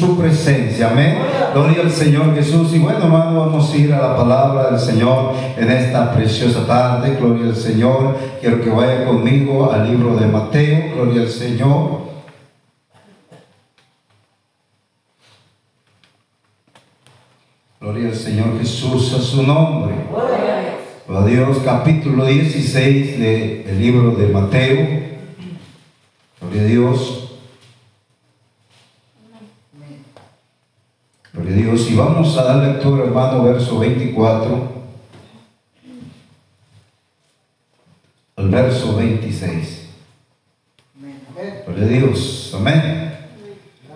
su presencia. Amén. Gloria al Señor Jesús. Y bueno, hermano, vamos a ir a la palabra del Señor en esta preciosa tarde. Gloria al Señor. Quiero que vaya conmigo al libro de Mateo. Gloria al Señor. Gloria al Señor Jesús a su nombre. Gloria a Dios, capítulo 16 del libro de Mateo. Gloria a Dios. Gloria a Dios. Y vamos a dar lectura, hermano, verso 24 al verso 26. Gloria a Dios. Amén.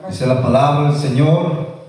Dice la palabra del Señor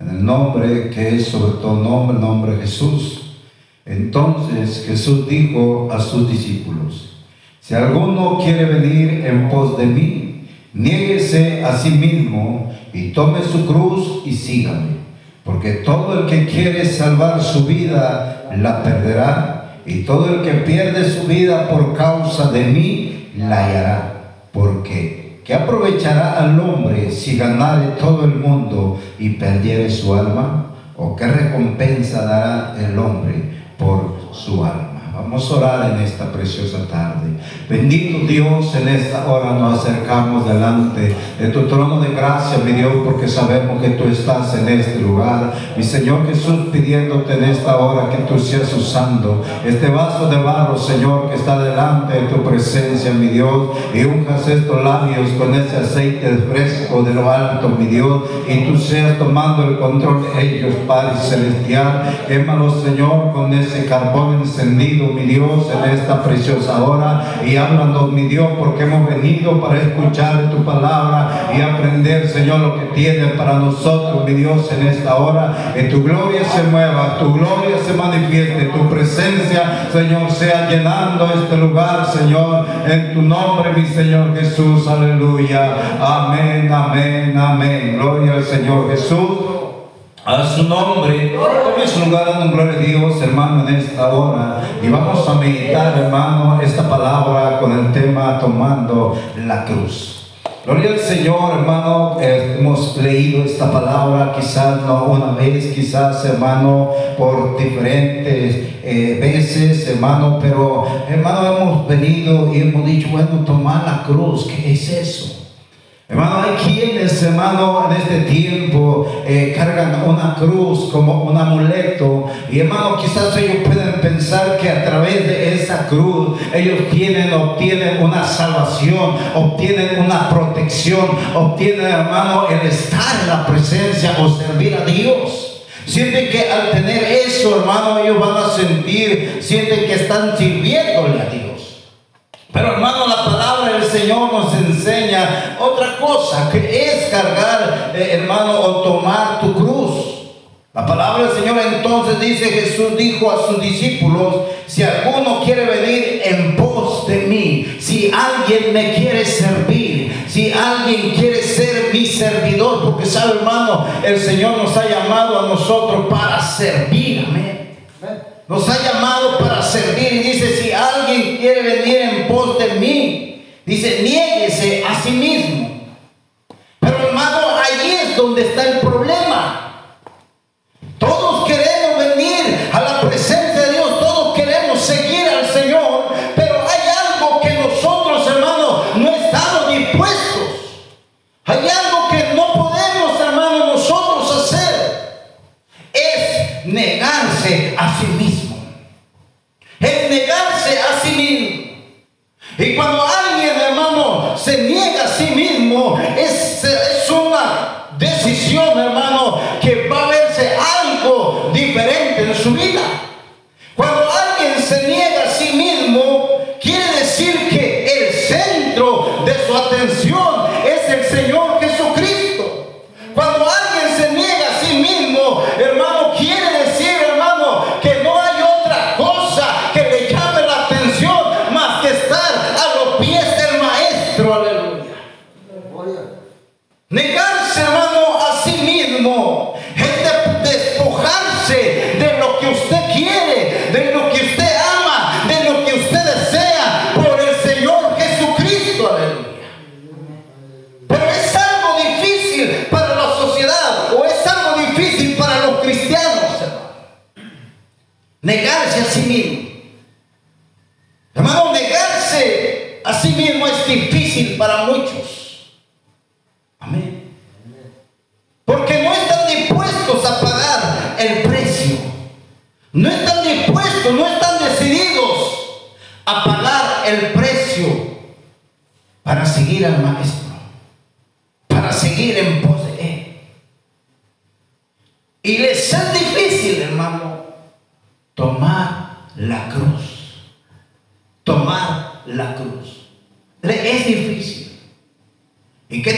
en el nombre que es sobre todo nombre, el nombre de Jesús. Entonces Jesús dijo a sus discípulos, si alguno quiere venir en pos de mí, niéguese a sí mismo y tome su cruz y sígame. Porque todo el que quiere salvar su vida la perderá, y todo el que pierde su vida por causa de mí la hallará. Porque ¿qué aprovechará al hombre si ganare todo el mundo y perdiere su alma? ¿O qué recompensa dará el hombre por su alma? Vamos a orar en esta preciosa tarde. Bendito Dios, en esta hora nos acercamos delante de tu trono de gracia, mi Dios, porque sabemos que tú estás en este lugar. Mi Señor Jesús, pidiéndote en esta hora que tú seas usando este vaso de barro, Señor, que está delante de tu presencia, mi Dios, y unjas estos labios con ese aceite fresco de lo alto, mi Dios, y tú seas tomando el control de ellos, Padre Celestial. Quémalos, Señor, con ese carbón encendido, mi Dios, en esta preciosa hora. Y háblanos, mi Dios, porque hemos venido para escuchar tu palabra y aprender, Señor, lo que tienes para nosotros, mi Dios, en esta hora. Que tu gloria se mueva, tu gloria se manifieste, tu presencia, Señor, sea llenando este lugar, Señor, en tu nombre, mi Señor Jesús. Aleluya. Amén, amén, amén. Gloria al Señor Jesús. A su nombre, tome su lugar dando gloria a Dios, hermano, en esta hora. Y vamos a meditar, hermano, esta palabra con el tema tomando la cruz. Gloria al Señor, hermano. Eh, hemos leído esta palabra, quizás no una vez, quizás, hermano, por diferentes eh, veces, hermano, pero, hermano, hemos venido y hemos dicho, bueno, tomar la cruz, ¿qué es eso? Hermano, hay quienes, hermano, en este tiempo eh, cargan una cruz como un amuleto. Y hermano, quizás ellos pueden pensar que a través de esa cruz ellos tienen, obtienen una salvación, obtienen una protección, obtienen, hermano, el estar en la presencia o servir a Dios. Sienten que al tener eso, hermano, ellos van a sentir, sienten que están sirviéndole a Dios. Pero hermano, la palabra del Señor nos enseña otra cosa, que es cargar, eh, hermano, o tomar tu cruz. La palabra del Señor entonces dice, Jesús dijo a sus discípulos, si alguno quiere venir en pos de mí, si alguien me quiere servir, si alguien quiere ser mi servidor, porque sabe hermano, el Señor nos ha llamado a nosotros para servir, amén. Nos ha llamado para servir dice, niéguese a sí mismo. Pero hermano, ahí es donde está el problema. Todos queremos venir a la presencia de Dios, todos queremos seguir al Señor, pero hay algo que nosotros, hermano, no estamos dispuestos. Hay algo que no podemos, hermano, nosotros hacer. Es negarse a sí mismo. Es negarse a sí mismo. Y cuando alguien, quieren poseer. Y les es difícil, hermano, tomar la cruz. Tomar la cruz. Es difícil. ¿Y qué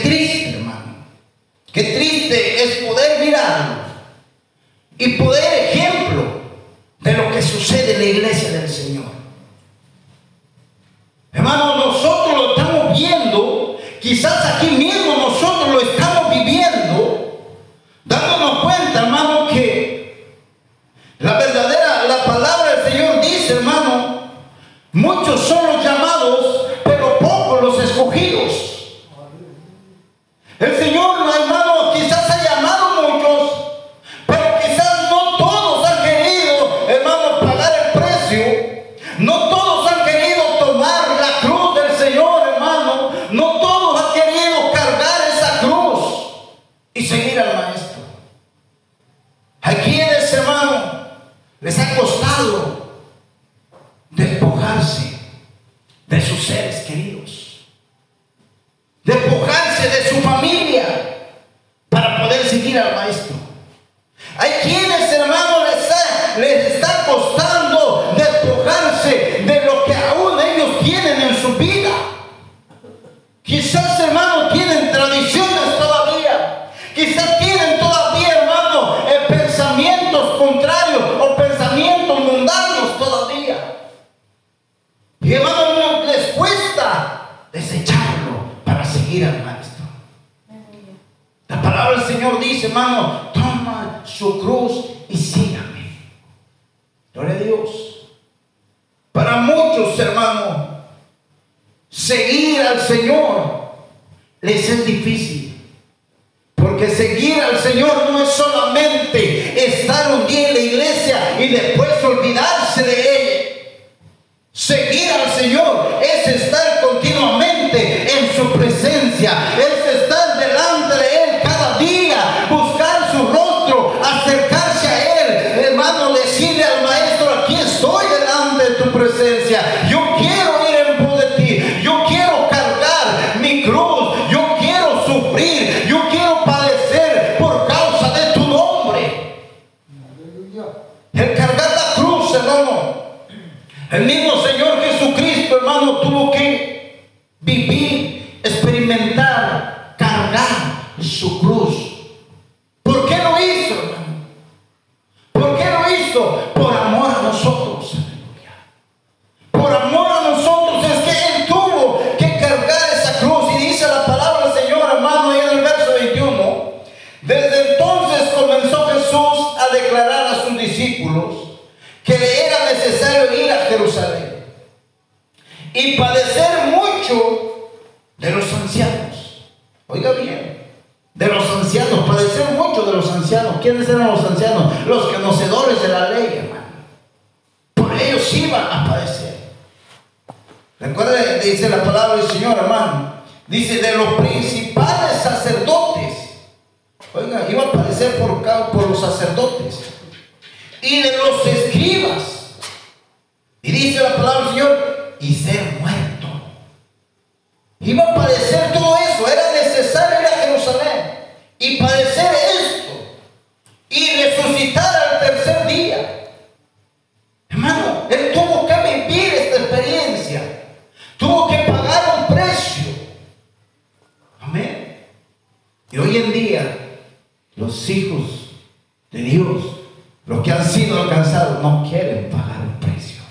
quieren pagar un precio.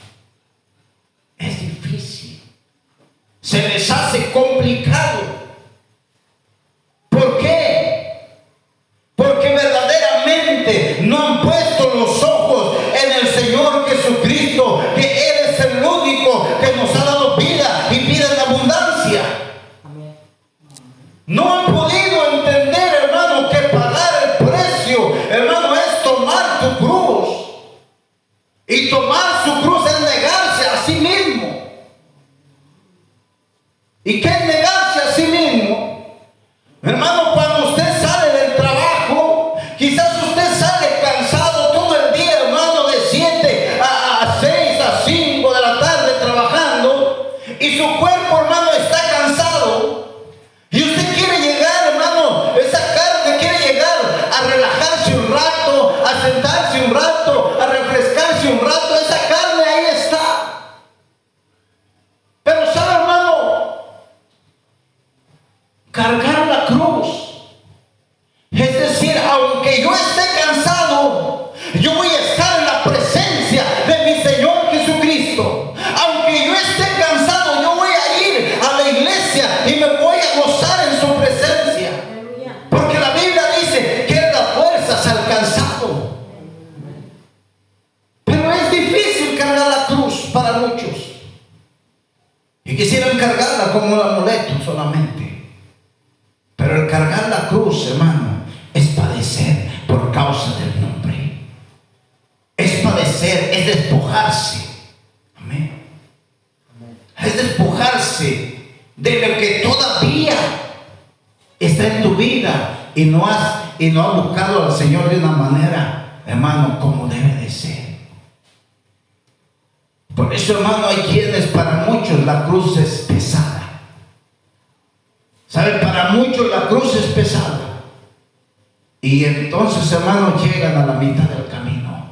Es difícil. Se les hace complicado gozar en su presencia. Porque la Biblia dice que da fuerzas al cansado. Pero es difícil cargar la cruz para muchos. Y quisieran cargarla como un amuleto solamente. Pero el cargar la cruz, hermano, de lo que todavía está en tu vida y no has y no has buscado al Señor de una manera, hermano, como debe de ser. Por eso, hermano, hay quienes para muchos la cruz es pesada. ¿Sabe? Para muchos la cruz es pesada. Y entonces, hermano, llegan a la mitad del camino.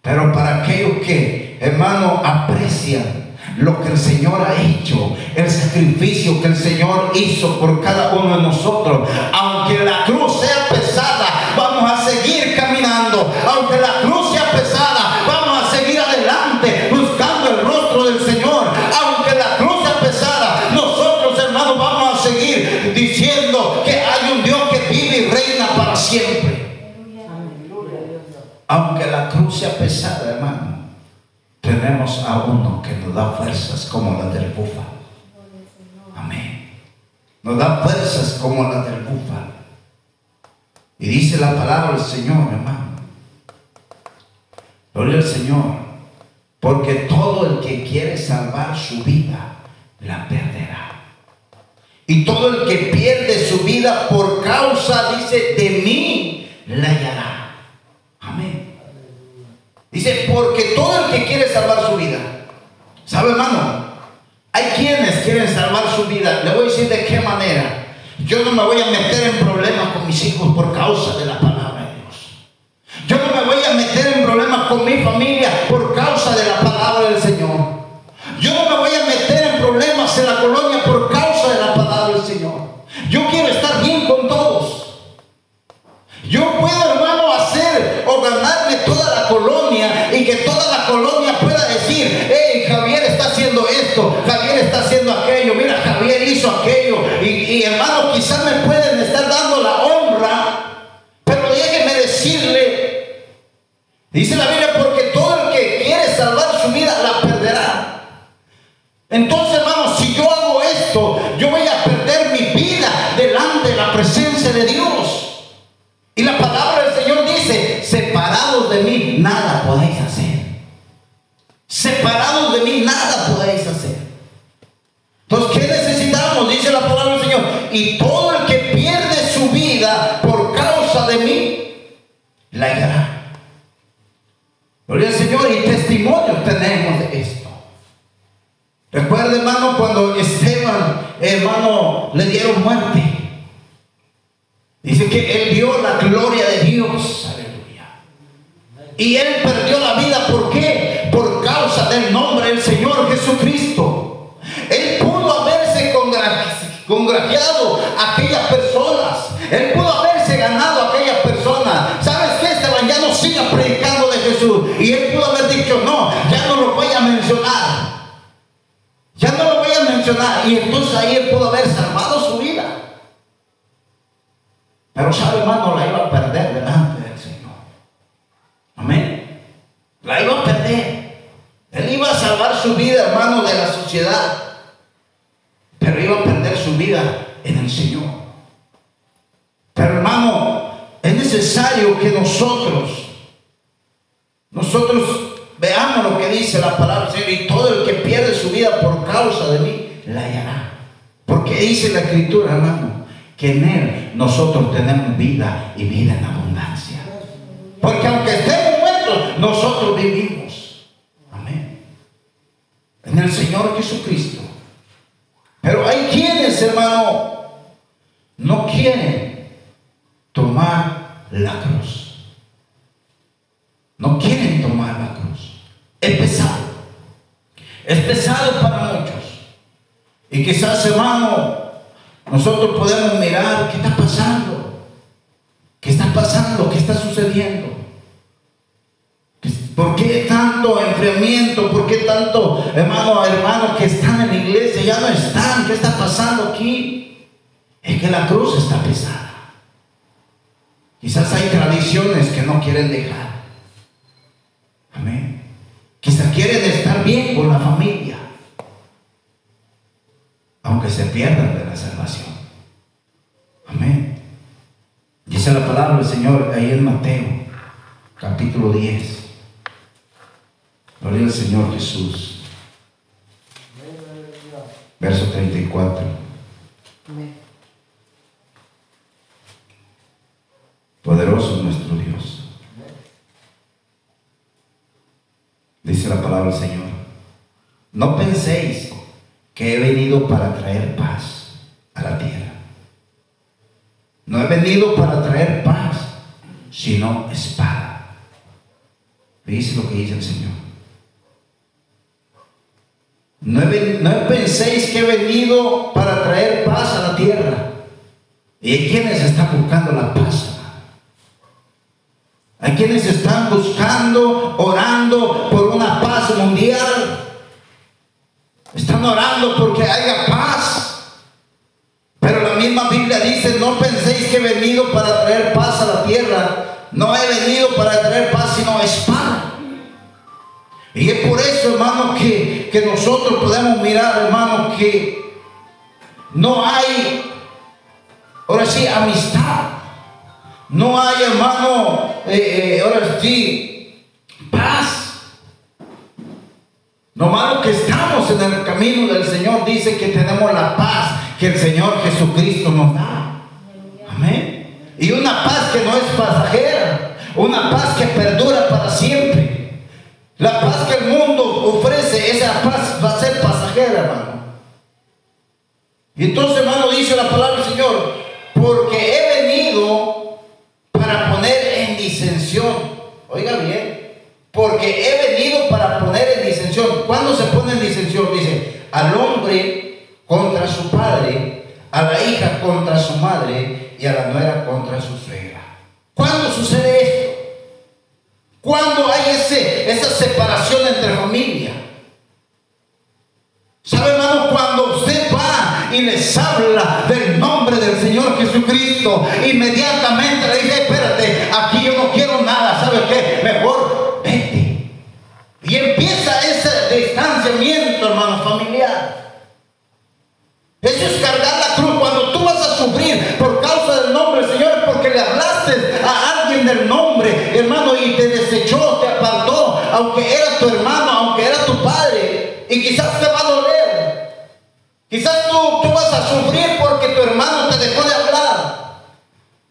Pero para aquellos que, hermano, aprecian lo que el Señor ha hecho, el sacrificio que el Señor hizo por cada uno de nosotros, aunque la cruz sea pesada, vamos a seguir caminando. Aunque la cruz sea pesada, vamos a seguir adelante buscando el rostro del Señor. Aunque la cruz sea pesada, nosotros, hermanos, vamos a seguir diciendo que hay un Dios que vive y reina para siempre. Aunque la cruz sea pesada, hermano, tenemos a uno que nos da fuerzas como la del búfalo. Amén. Nos da fuerzas como la del búfalo. Y dice la palabra del Señor, hermano. Gloria al Señor. Porque todo el que quiere salvar su vida, la perderá. Y todo el que pierde su vida por causa, dice, de mí, la hallará. Amén. Dice, porque todo el que quiere salvar su vida, ¿sabe hermano? Hay quienes quieren salvar su vida. Le voy a decir de qué manera. Yo no me voy a meter en problemas con mis hijos por causa de la palabra de Dios. Yo no me voy a meter en problemas con mi familia por causa de la palabra del Señor. Colonia pueda decir, hey, Javier está haciendo esto, Javier está haciendo aquello, mira, Javier hizo aquello. Y, y hermano, quizás me pueden estar dando la honra, pero déjeme decirle, dice la Biblia, porque todo el que quiere salvar su vida la perderá. Entonces, hermano, si yo hago esto, yo voy a perder mi vida delante de la presencia de Dios. Y todo el que pierde su vida por causa de mí, la hallará. Gloria al Señor y testimonio tenemos de esto. Recuerda, hermano, cuando Esteban, hermano, le dieron muerte. Dice que él vio la gloria de Dios. Aleluya. Y él perdió la vida. ¿Por qué? Por causa del nombre del Señor Jesucristo. Él pudo haberse aquellas personas. Él pudo haberse ganado a aquellas personas. ¿Sabes qué? Esteban ya no siga predicando de Jesús. Y él pudo haber dicho, no, ya no lo voy a mencionar. Ya no lo voy a mencionar. Y entonces ahí él pudo haber salvado su vida. Pero sabe, hermano, la iba a perder delante del Señor. Amén. La iba a perder. Él iba a salvar su vida, hermano, de la sociedad. Pero iba a perder su vida en el Señor. Pero hermano, es necesario que nosotros, nosotros veamos lo que dice la palabra del Señor y todo el que pierde su vida por causa de mí, la hallará. Porque dice la escritura, hermano, que en Él nosotros tenemos vida y vida en abundancia. Porque aunque estemos muertos, nosotros vivimos. Amén. En el Señor Jesucristo. Pero hay quienes, hermano, no quieren tomar la cruz. No quieren tomar la cruz. Es pesado. Es pesado para muchos. Y quizás, hermano, nosotros podemos mirar qué está pasando. ¿Qué está pasando? ¿Qué está sucediendo? ¿Por qué tanto enfriamiento? ¿Por qué tanto, hermano, hermano, que están en la iglesia ya no están? ¿Qué está pasando aquí? Es que la cruz está pesada. Quizás hay tradiciones que no quieren dejar. Amén. Quizás quieren estar bien con la familia, aunque se pierdan de la salvación. Amén. Dice la palabra del Señor ahí en Mateo, capítulo 10. Gloria al Señor Jesús. Verso 34. Poderoso nuestro Dios. Dice la palabra del Señor. No penséis que he venido para traer paz a la tierra. No he venido para traer paz, sino espada. Dice lo que dice el Señor. No, penséis que he venido para traer paz a la tierra. ¿Y hay quienes están buscando la paz? Hay quienes están buscando, orando por una paz mundial. Están orando porque haya paz. Pero la misma Biblia dice, no penséis que he venido para traer paz a la tierra. No he venido para traer paz, sino espada. Y es por eso, hermano, que, nosotros podemos mirar, hermano, que no hay, ahora sí, amistad. No hay, hermano, eh, eh, ahora sí, paz. Lo malo que estamos en el camino del Señor dice que tenemos la paz que el Señor Jesucristo nos da. Amén. Y una paz que no es pasajera, una paz que perdura para siempre. La paz que el mundo ofrece, esa paz va a ser pasajera, hermano. Y entonces, hermano, dice la palabra del Señor, porque he venido para poner en disensión. Oiga bien, porque he venido para poner en disensión. ¿Cuándo se pone en disensión? Dice, al hombre contra su padre, a la hija contra su madre y a la nuera contra su separación entre familia. ¿Sabe, hermano? Cuando usted va y les habla del nombre del Señor Jesucristo, inmediatamente le dice, espérate, aquí yo no quiero nada, ¿sabe qué? Mejor vete. Y empieza ese distanciamiento, hermano, familiar. Eso es cargar la cruz. Cuando tú vas a sufrir por causa del nombre del Señor, porque le hablaste a alguien del nombre, hermano, y te desechó, te apartó, aunque era tu hermano, aunque era tu padre, y quizás te va a doler. Quizás tú, tú vas a sufrir porque tu hermano te dejó de hablar.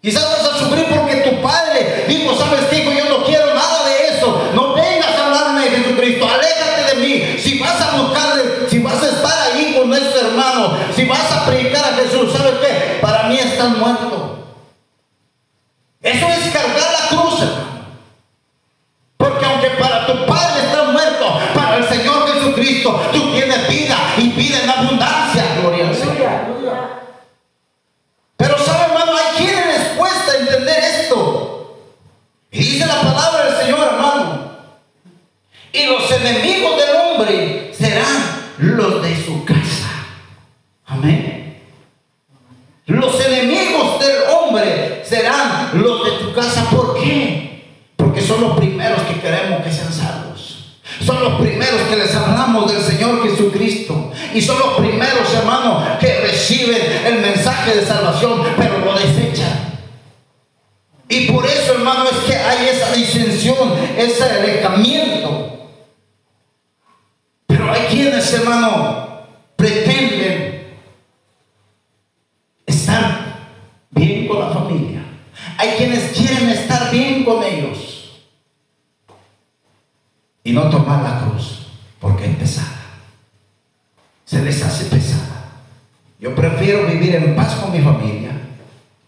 Quizás vas a sufrir porque tu padre dijo, ¿sabes qué, hijo? Yo no quiero nada de eso. No vengas a hablarme de Jesucristo. Aléjate de mí. Si vas a buscarle, si vas a estar ahí con nuestro hermano, si vas a predicar a Jesús, ¿sabes qué? Para mí están muerto. Eso es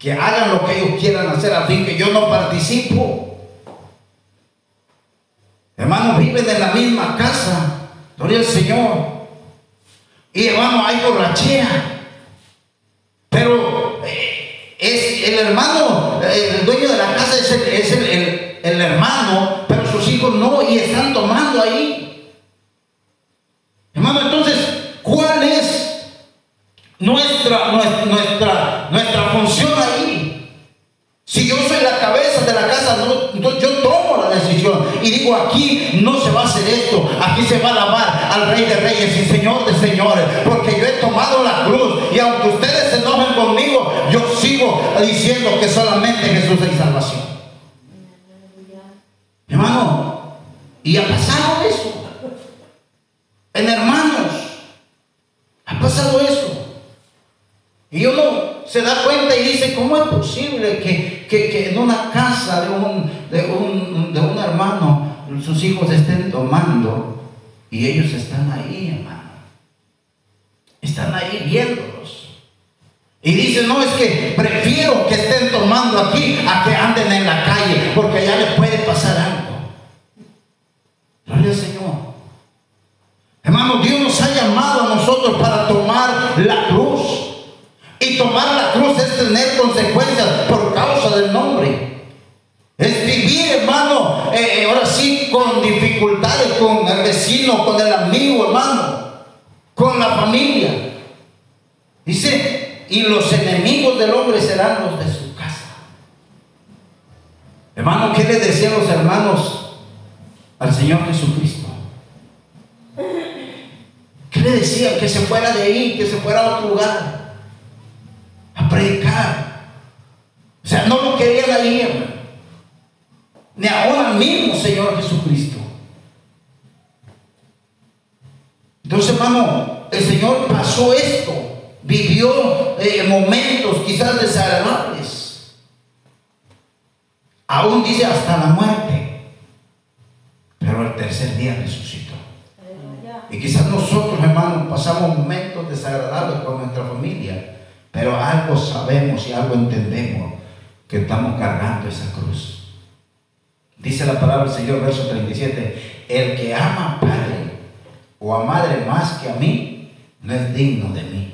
que hagan lo que ellos quieran hacer a fin que yo no participo. Hermanos, viven en la misma casa, gloria al Señor. Y hermano, hay borrachera. Pero el hermano, el dueño de la casa es, el, el hermano, pero sus hijos no, y están tomando ahí. Hermano, entonces, ¿cuál es nuestra, nuestra, nuestra función ahí? Si yo soy la cabeza de la casa, yo tomo la decisión y digo, aquí no se va a hacer esto, aquí se va a alabar al Rey de Reyes y Señor de Señores, porque yo he tomado la cruz y aunque ustedes se enojen conmigo, yo sigo diciendo que solamente Jesús es salvación. Hermano, y ha pasado eso. En hermanos, ha pasado eso. Y uno se da cuenta y dice, ¿cómo es posible que, en una casa de un, de, un, de un hermano sus hijos estén tomando y ellos están ahí, hermano? Están ahí viéndolos. Y dicen, no, es que prefiero que estén tomando aquí a que anden en la calle, porque allá les puede pasar algo. Gloria al Señor. Hermano, Dios nos ha llamado a nosotros para tomar la cruz. Y tomar la tener consecuencias por causa del nombre. Es vivir, hermano, eh, eh, ahora sí, con dificultades, con el vecino, con el amigo, hermano, con la familia. Dice, y los enemigos del hombre serán los de su casa. Hermano, ¿qué le decían los hermanos al Señor Jesucristo? ¿Qué le decían? Que se fuera de ahí, que se fuera a otro lugar a predicar. O sea, no lo quería ahí, Ni ahora mismo, Señor Jesucristo. Entonces, hermano, el Señor pasó esto. Vivió eh, momentos quizás desagradables. Aún dice hasta la muerte. Pero el tercer día resucitó. Y quizás nosotros, hermanos, pasamos momentos desagradables con nuestra familia. Pero algo sabemos y algo entendemos que estamos cargando esa cruz. Dice la palabra del Señor, verso 37, el que ama a padre o a madre más que a mí, no es digno de mí.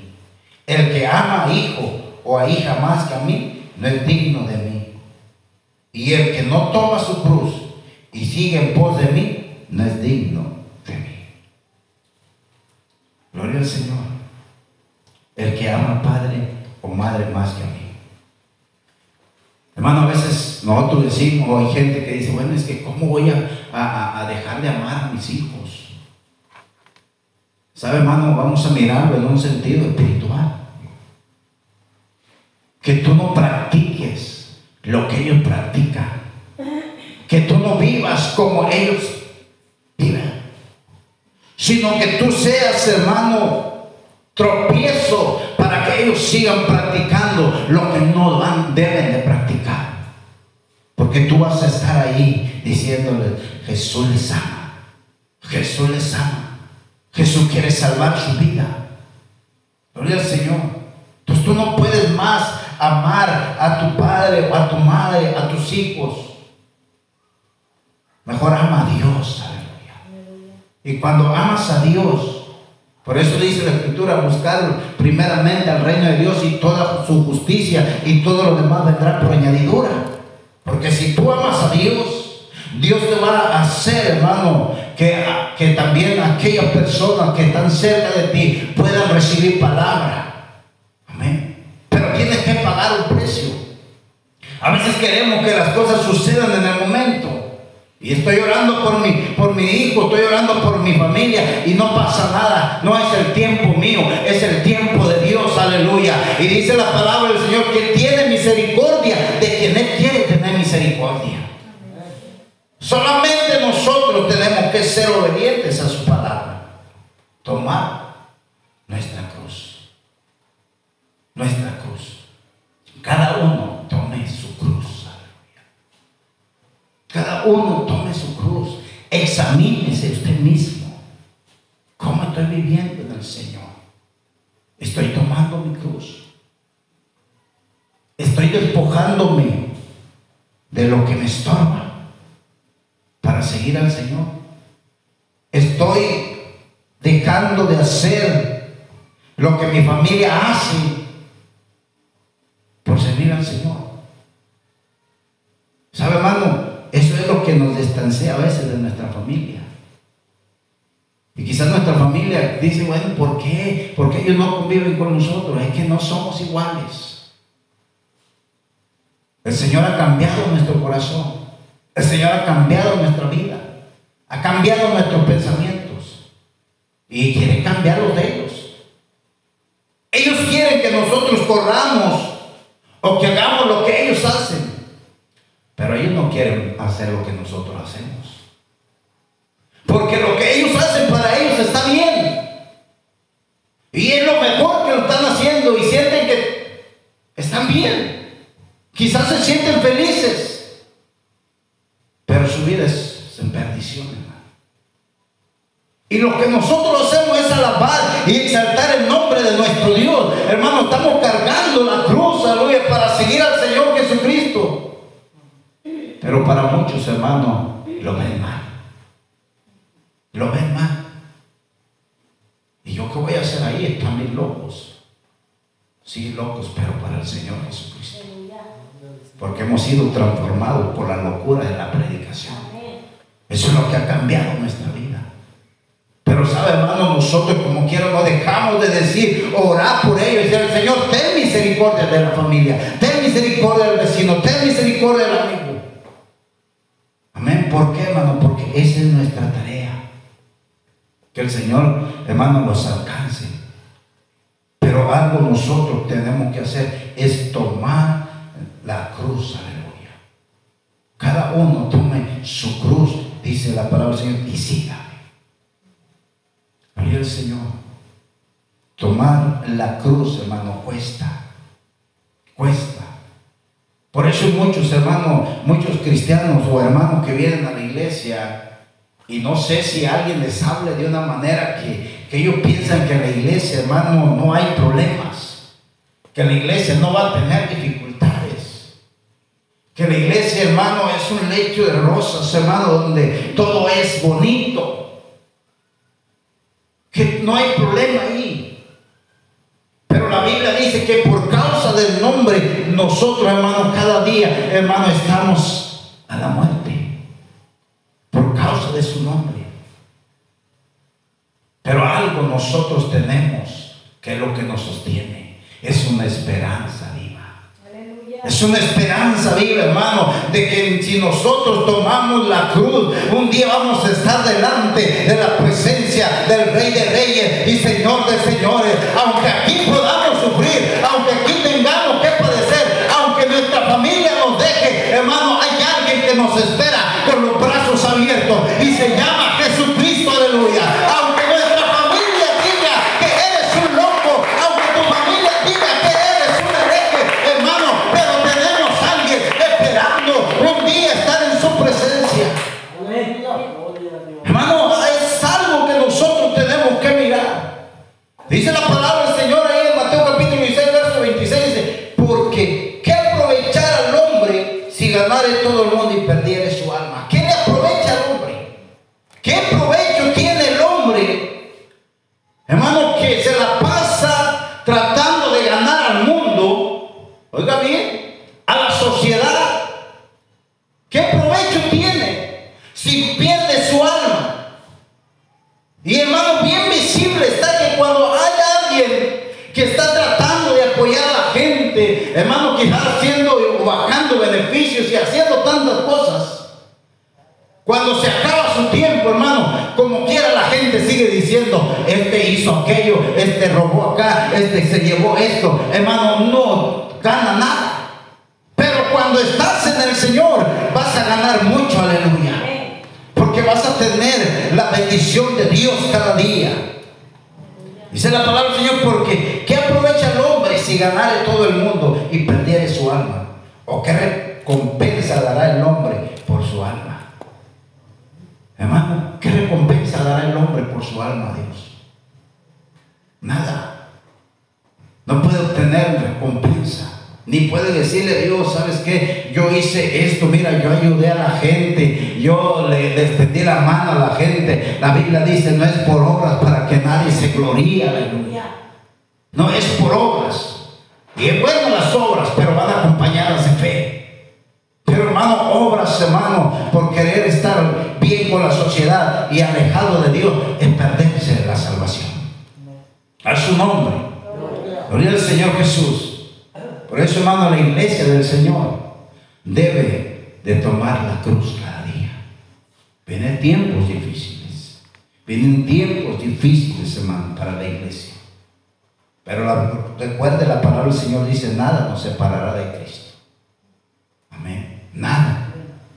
El que ama a hijo o a hija más que a mí, no es digno de mí. Y el que no toma su cruz y sigue en pos de mí, no es digno de mí. Gloria al Señor ama padre o madre más que a mí. Hermano, a veces nosotros decimos, o hay gente que dice, bueno, es que ¿cómo voy a, a dejar de amar a mis hijos? ¿Sabe, hermano? Vamos a mirarlo en un sentido espiritual. Que tú no practiques lo que ellos practican. Que tú no vivas como ellos viven. Sino que tú seas, hermano, tropiezo que ellos sigan practicando lo que no deben de practicar. Porque tú vas a estar ahí diciéndole, Jesús les ama, Jesús les ama, Jesús quiere salvar su vida. Gloria al Señor. Entonces tú no puedes más amar a tu padre o a tu madre, a tus hijos. Mejor ama a Dios, aleluya. Y cuando amas a Dios, por eso dice la escritura, buscar primeramente al reino de Dios y toda su justicia y todo lo demás vendrá por añadidura. Porque si tú amas a Dios, Dios te va a hacer, hermano, que, que también aquellas personas que están cerca de ti puedan recibir palabra. Amén. Pero tienes que pagar un precio. A veces queremos que las cosas sucedan en el momento. Y estoy orando por mi, por mi hijo, estoy orando por mi familia y no pasa nada. No es el tiempo mío, es el tiempo de Dios, aleluya. Y dice la palabra del Señor que tiene misericordia de quien Él quiere tener misericordia. Solamente nosotros tenemos que ser obedientes a su palabra. Tomar nuestra cruz. Nuestra cruz. Cada uno Uno tome su cruz. Examínese usted mismo. ¿Cómo estoy viviendo en el Señor? Estoy tomando mi cruz. Estoy despojándome de lo que me estorba para seguir al Señor. Estoy dejando de hacer lo que mi familia hace por servir al Señor. hermano, eso es lo que nos distancia a veces de nuestra familia. Y quizás nuestra familia dice, bueno, ¿por qué? ¿Por qué ellos no conviven con nosotros? Es que no somos iguales. El Señor ha cambiado nuestro corazón. El Señor ha cambiado nuestra vida. Ha cambiado nuestros pensamientos. Y quiere cambiar los de ellos. Ellos quieren que nosotros corramos o que hagamos lo que ellos hacen. Pero ellos no quieren hacer lo que nosotros hacemos. Porque lo que ellos hacen para ellos está bien. Y es lo mejor que lo están haciendo y sienten que están bien. Quizás se sienten felices. Pero su vida es en perdición, Y lo que nosotros hacemos es alabar y exaltar el nombre de nuestro Dios. Hermano, estamos cargando la cruz, aleluya, para seguir al Señor Jesucristo. Pero para muchos hermanos lo ven mal. Lo ven mal. ¿Y yo qué voy a hacer ahí? Están locos. Sí, locos, pero para el Señor Jesucristo. Porque hemos sido transformados por la locura de la predicación. Eso es lo que ha cambiado nuestra vida. Pero sabe, hermano, nosotros como quiera no dejamos de decir, orar por ellos y decir, Señor, ten misericordia de la familia, ten misericordia del vecino, ten misericordia del amigo. ¿Por qué, hermano? Porque esa es nuestra tarea. Que el Señor, hermano, nos alcance. Pero algo nosotros tenemos que hacer es tomar la cruz, aleluya. Cada uno tome su cruz, dice la palabra del Señor, y sígame. Gloria el Señor. Tomar la cruz, hermano, cuesta. Cuesta. Por eso muchos hermanos, muchos cristianos o hermanos que vienen a la iglesia y no sé si alguien les hable de una manera que, que ellos piensan que en la iglesia, hermano, no hay problemas, que la iglesia no va a tener dificultades, que la iglesia, hermano, es un lecho de rosas, hermano, donde todo es bonito, que no hay problema ahí. Pero la Biblia dice que por del nombre nosotros, hermanos, cada día, hermano, estamos a la muerte por causa de su nombre. Pero algo nosotros tenemos que es lo que nos sostiene. Es una esperanza viva. Es una esperanza viva, hermano, de que si nosotros tomamos la cruz, un día vamos a estar delante de la presencia del Rey de Reyes y Señor de Señores. Aunque aquí nos espera día. Dice la palabra del Señor, porque ¿qué aprovecha el hombre si ganare todo el mundo y perdiere su alma? ¿O qué recompensa dará el hombre por su alma? Hermano, ¿qué recompensa dará el hombre por su alma, Dios? Nada. No puede obtener recompensa. Ni puede decirle Dios, ¿sabes qué? Yo hice esto, mira, yo ayudé a la gente, yo le, extendí la mano a la gente. La Biblia dice, no es por obras para que nadie se gloríe, aleluya. No es por obras. Y es bueno las obras, pero van acompañadas de fe. Pero hermano, obras con la sociedad y alejado de Dios es perderse de la salvación. A su nombre. Gloria al Señor Jesús. Por eso, hermano, la iglesia del Señor debe de tomar la cruz cada día. Vienen tiempos difíciles. Vienen tiempos difíciles, hermano, para la iglesia. Pero recuerde la palabra del Señor dice, nada nos separará de Cristo. Amén. Nada.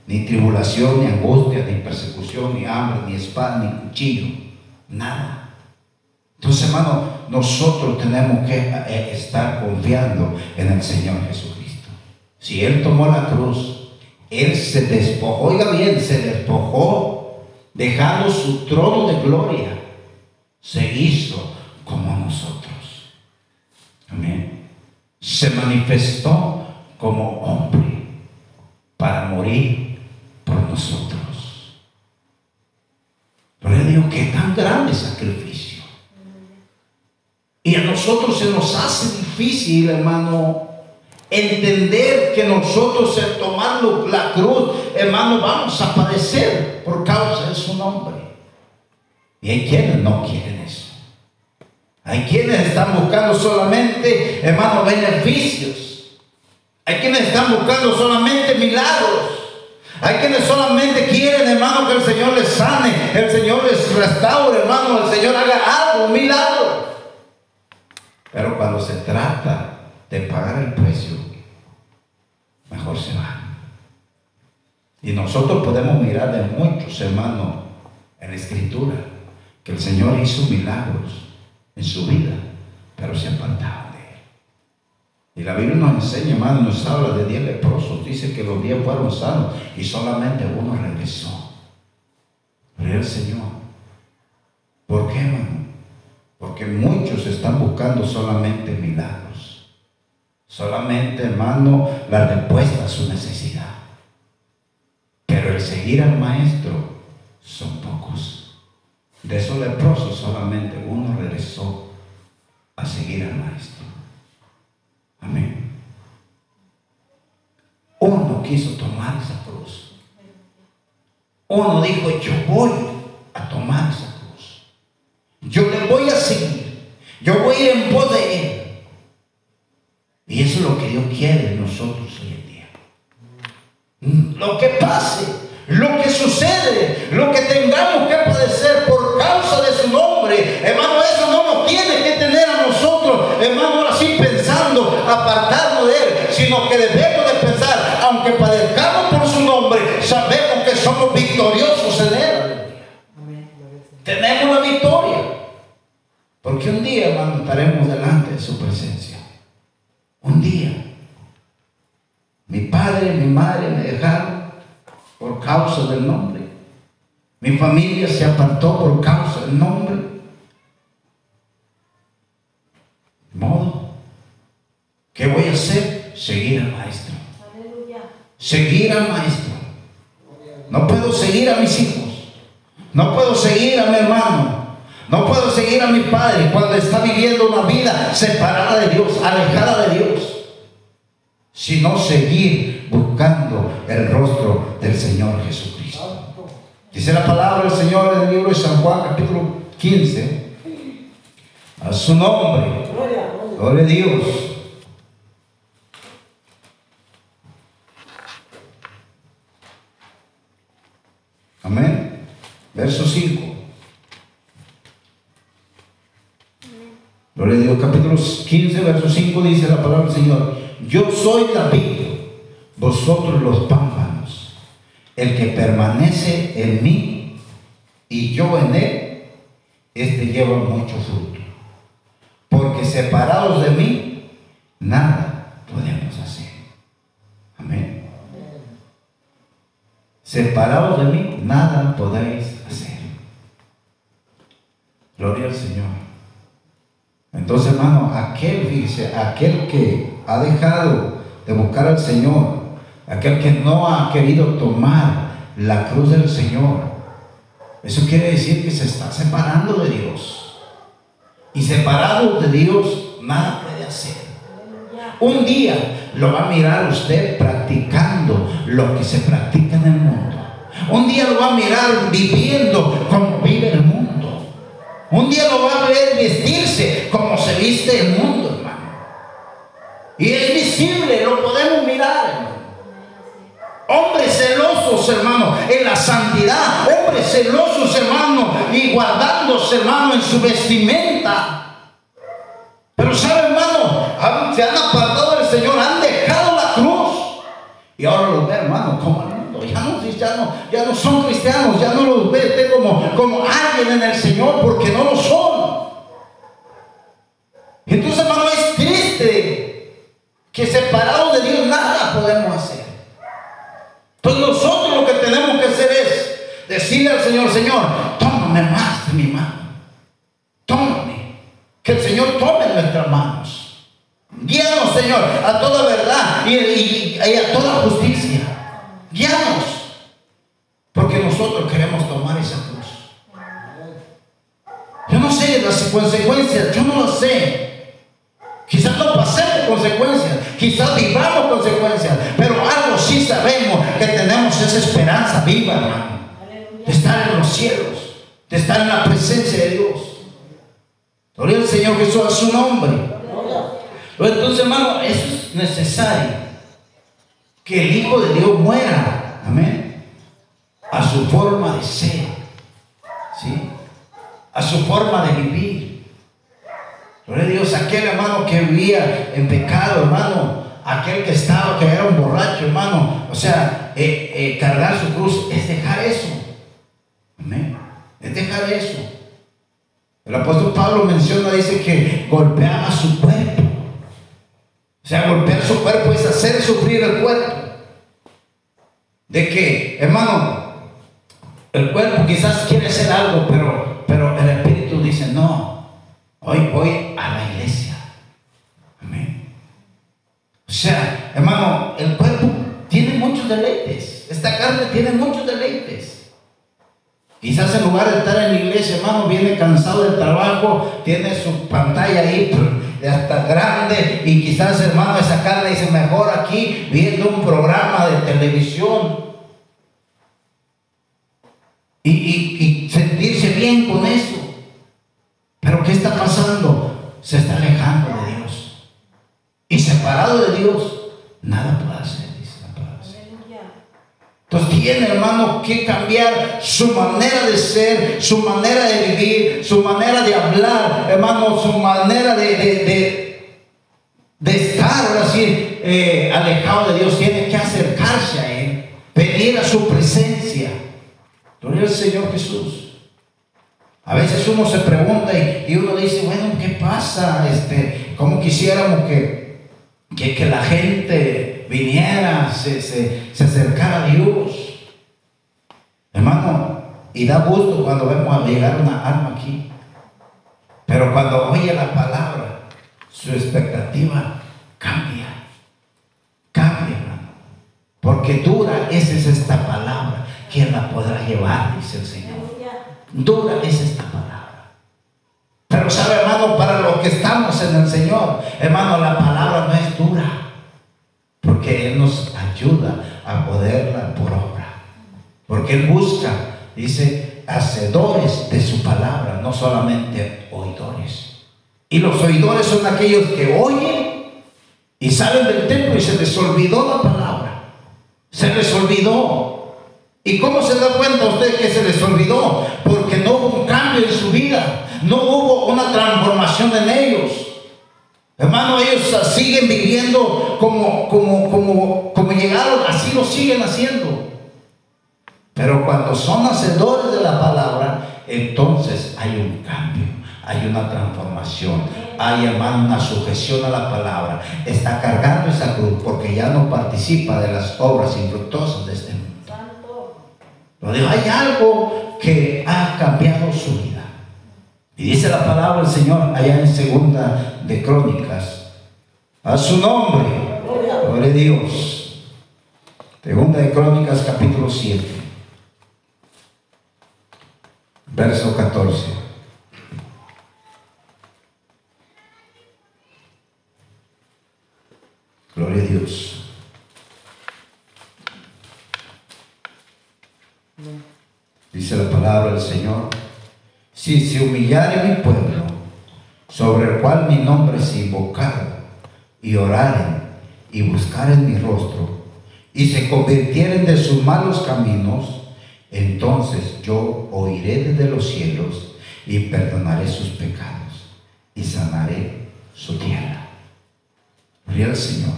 Ni tribulación, ni angustia, ni persecución, ni hambre, ni espada, ni cuchillo. Nada. Entonces, hermano, nosotros tenemos que eh, estar confiando en el Señor Jesucristo. Si Él tomó la cruz, Él se despojó, oiga bien, se despojó, dejando su trono de gloria, se hizo como nosotros. Amén. Se manifestó como hombre para morir por nosotros. Pero le digo que tan grande sacrificio. Y a nosotros se nos hace difícil, hermano, entender que nosotros en tomando la cruz, hermano, vamos a padecer por causa de su nombre. Y hay quienes no quieren eso. Hay quienes están buscando solamente, hermano, beneficios. Hay quienes están buscando solamente milagros. Hay quienes solamente quieren, hermano, que el Señor les sane, el Señor les restaure, hermano, el Señor haga algo, milagro. Pero cuando se trata de pagar el precio, mejor se va. Y nosotros podemos mirar de muchos, hermanos, en la Escritura, que el Señor hizo milagros en su vida, pero se apartaron de él. Y la Biblia nos enseña, hermano, nos habla de diez leprosos, dice que los diez fueron sanos y solamente uno regresó. Pero el Señor. ¿Por qué, hermano? Muchos están buscando solamente milagros. Solamente, hermano, la respuesta a su necesidad. Pero el seguir al maestro son pocos. De esos leprosos solamente uno regresó a seguir al maestro. Amén. Uno quiso tomar esa cruz. Uno dijo, yo voy a tomar esa cruz. Yo le voy a seguir. Yo voy a ir en pos de él. Y eso es lo que Dios quiere de nosotros hoy en día. Lo que pase, lo que sucede, lo que tengamos que padecer por causa de su nombre, hermano, Porque un día, hermano, estaremos delante de su presencia. Un día. Mi padre y mi madre me dejaron por causa del nombre. Mi familia se apartó por causa del nombre. modo. ¿Qué voy a hacer? Seguir al maestro. Seguir al maestro. No puedo seguir a mis hijos. No puedo seguir a mi hermano. No puedo seguir a mi padre cuando está viviendo una vida separada de Dios, alejada de Dios. Sino seguir buscando el rostro del Señor Jesucristo. Dice la palabra del Señor en el libro de San Juan, capítulo 15. A su nombre. Gloria a Dios. Amén. Verso 5. Gloria a Dios, capítulo 15, verso 5 dice la palabra del Señor. Yo soy David vosotros los pámpanos, el que permanece en mí y yo en él, este lleva mucho fruto. Porque separados de mí, nada podemos hacer. Amén. Separados de mí, nada podéis hacer. Gloria al Señor. Entonces, hermano, aquel, dice, aquel que ha dejado de buscar al Señor, aquel que no ha querido tomar la cruz del Señor, eso quiere decir que se está separando de Dios. Y separado de Dios, nada puede hacer. Un día lo va a mirar usted practicando lo que se practica en el mundo. Un día lo va a mirar viviendo como vive el mundo. Un día lo va a ver vestirse como se viste el mundo, hermano. Y es visible, lo podemos mirar, hermano. Hombres celosos, hermano, en la santidad. Hombres celosos, hermano, y guardándose, hermano, en su vestimenta. Pero sabe, hermano, se han apartado del Señor, han dejado la cruz. Y ahora los ve, hermano, como Ya no, ya no, son cristianos, ya no los ve usted como, como alguien en el Señor, porque no lo son. Entonces, hermano, es triste que separados de Dios nada podemos hacer. Entonces nosotros lo que tenemos que hacer es decirle al Señor, Señor, tómame más de mi mano. Tómame. Que el Señor tome nuestras manos. Guíanos, Señor, a toda verdad y, a toda justicia. Guíanos. Porque nosotros queremos tomar esa cruz. Yo no sé las consecuencias, yo no lo sé. Quizás no pasemos consecuencias, quizás vivamos consecuencias, pero algo sí sabemos que tenemos esa esperanza viva, hermano, de estar en los cielos, de estar en la presencia de Dios. Gloria al Señor Jesús a su nombre. Entonces, hermano, eso es necesario. Que el Hijo de Dios muera. Amén. A su forma de ser. ¿Sí? A su forma de vivir. Gloria a Dios, aquel hermano que vivía en pecado, hermano, aquel que estaba, que era un borracho, hermano. O sea, eh, eh, cargar su cruz es dejar eso. Amén. Es dejar eso. El apóstol Pablo menciona, dice que golpeaba su cuerpo. O sea, golpear su cuerpo es hacer sufrir el cuerpo. De que, hermano, el cuerpo quizás quiere hacer algo, pero, pero el espíritu dice, no, hoy voy a la iglesia. Amén. O sea, hermano, el cuerpo tiene muchos deleites. Esta carne tiene muchos deleites. Quizás en lugar de estar en la iglesia, hermano, viene cansado del trabajo, tiene su pantalla ahí hasta grande y quizás, hermano, esa carne dice mejor aquí viendo un programa de televisión y, y sentirse bien con eso. Pero ¿qué está pasando? Se está alejando de Dios. Y separado de Dios, nada puede hacer. Entonces tiene, hermano, que cambiar su manera de ser, su manera de vivir, su manera de hablar, hermano, su manera de, de, de, estar, así, eh, alejado de Dios. Tiene que acercarse a Él, venir a su presencia. Gloria al Señor Jesús. A veces uno se pregunta y, uno dice, bueno, ¿qué pasa? Este, ¿Cómo quisiéramos que, que, que la gente viniera, se, se, acercara a Dios. Hermano, y da gusto cuando vemos llegar una alma aquí. Pero cuando oye la palabra, su expectativa cambia. Cambia, hermano. Porque dura es esta palabra. ¿Quién la podrá llevar? Dice el Señor. Dura es esta palabra. Pero sabe, hermano, para los que estamos en el Señor, hermano, la palabra no es dura porque Él nos ayuda a poderla por obra. Porque Él busca, dice, hacedores de su palabra, no solamente oidores. Y los oidores son aquellos que oyen y salen del templo y se les olvidó la palabra. Se les olvidó. ¿Y cómo se da cuenta usted que se les olvidó? Porque no hubo un cambio en su vida, no hubo una transformación en ellos. Hermano, ellos siguen viviendo como, como, como, como llegaron, así lo siguen haciendo. Pero cuando son hacedores de la palabra, entonces hay un cambio, hay una transformación, hay hermano una sujeción a la palabra. Está cargando esa cruz porque ya no participa de las obras infructuosas de este mundo. Hay algo que ha cambiado su vida. Y dice la palabra del Señor allá en segunda de Crónicas. A su nombre. Gloria a Dios. Segunda de Crónicas capítulo 7. Verso 14. Gloria a Dios. Dice la palabra del Señor. Si se humillare mi pueblo, sobre el cual mi nombre es invocado, y oraren y buscaren mi rostro, y se convirtieren de sus malos caminos, entonces yo oiré desde los cielos y perdonaré sus pecados y sanaré su tierra. Gloria al Señor.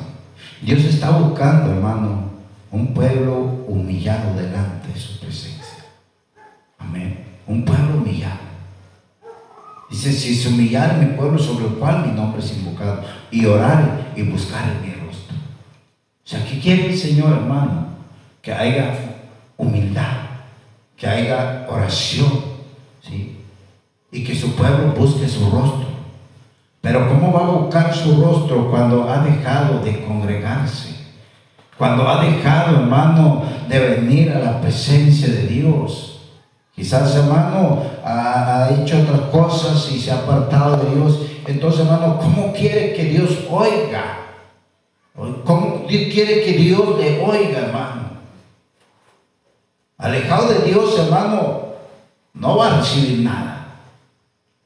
Dios está buscando, hermano, un pueblo humillado delante de su presencia. Un pueblo humillado. Dice, si se humillara mi pueblo sobre el cual mi nombre es invocado, y orar y buscar en mi rostro. O sea, ¿qué quiere el Señor, hermano? Que haya humildad, que haya oración, ¿sí? Y que su pueblo busque su rostro. Pero ¿cómo va a buscar su rostro cuando ha dejado de congregarse? Cuando ha dejado, hermano, de venir a la presencia de Dios. Quizás, hermano, ha, hecho otras cosas y se ha apartado de Dios. Entonces, hermano, ¿cómo quiere que Dios oiga? ¿Cómo quiere que Dios le oiga, hermano? Alejado de Dios, hermano, no va a recibir nada.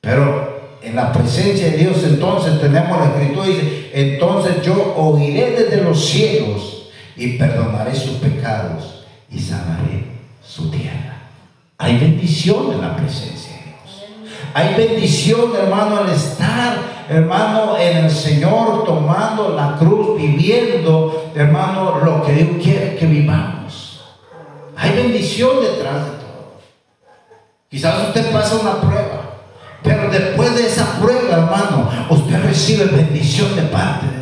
Pero en la presencia de Dios, entonces tenemos la escritura y dice, entonces yo oiré desde los cielos y perdonaré sus pecados y sanaré su tierra. Hay bendición en la presencia de Dios. Hay bendición, hermano, al estar, hermano, en el Señor, tomando la cruz, viviendo, hermano, lo que Dios quiere que vivamos. Hay bendición detrás de todo. Quizás usted pasa una prueba, pero después de esa prueba, hermano, usted recibe bendición de parte de.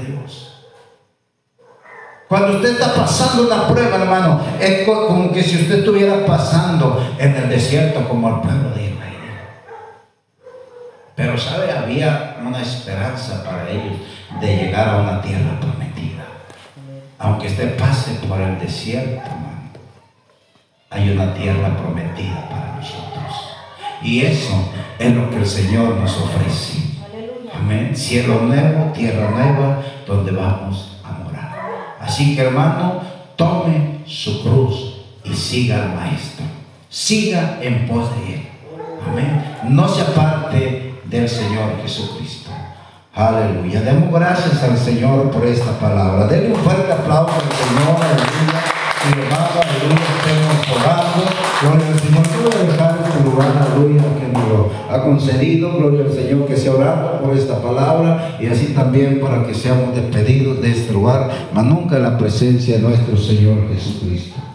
Cuando usted está pasando una prueba, hermano, es como que si usted estuviera pasando en el desierto como el pueblo de Israel. Pero, ¿sabe? Había una esperanza para ellos de llegar a una tierra prometida. Aunque usted pase por el desierto, hermano, hay una tierra prometida para nosotros. Y eso es lo que el Señor nos ofrece. Amén. Cielo nuevo, tierra nueva, donde vamos Así que hermano, tome su cruz y siga al Maestro. Siga en pos de Él. Amén. No se aparte del Señor Jesucristo. Aleluya. Demos gracias al Señor por esta palabra. Denle un fuerte aplauso al Señor. Aleluya. Y hermano, aleluya, estemos orando. Gloria al Señor. Quiero dejar este lugar, aleluya, ha concedido. Gloria al Señor que se orando por esta palabra y así también para que seamos despedidos de este lugar, mas nunca en la presencia de nuestro Señor Jesucristo.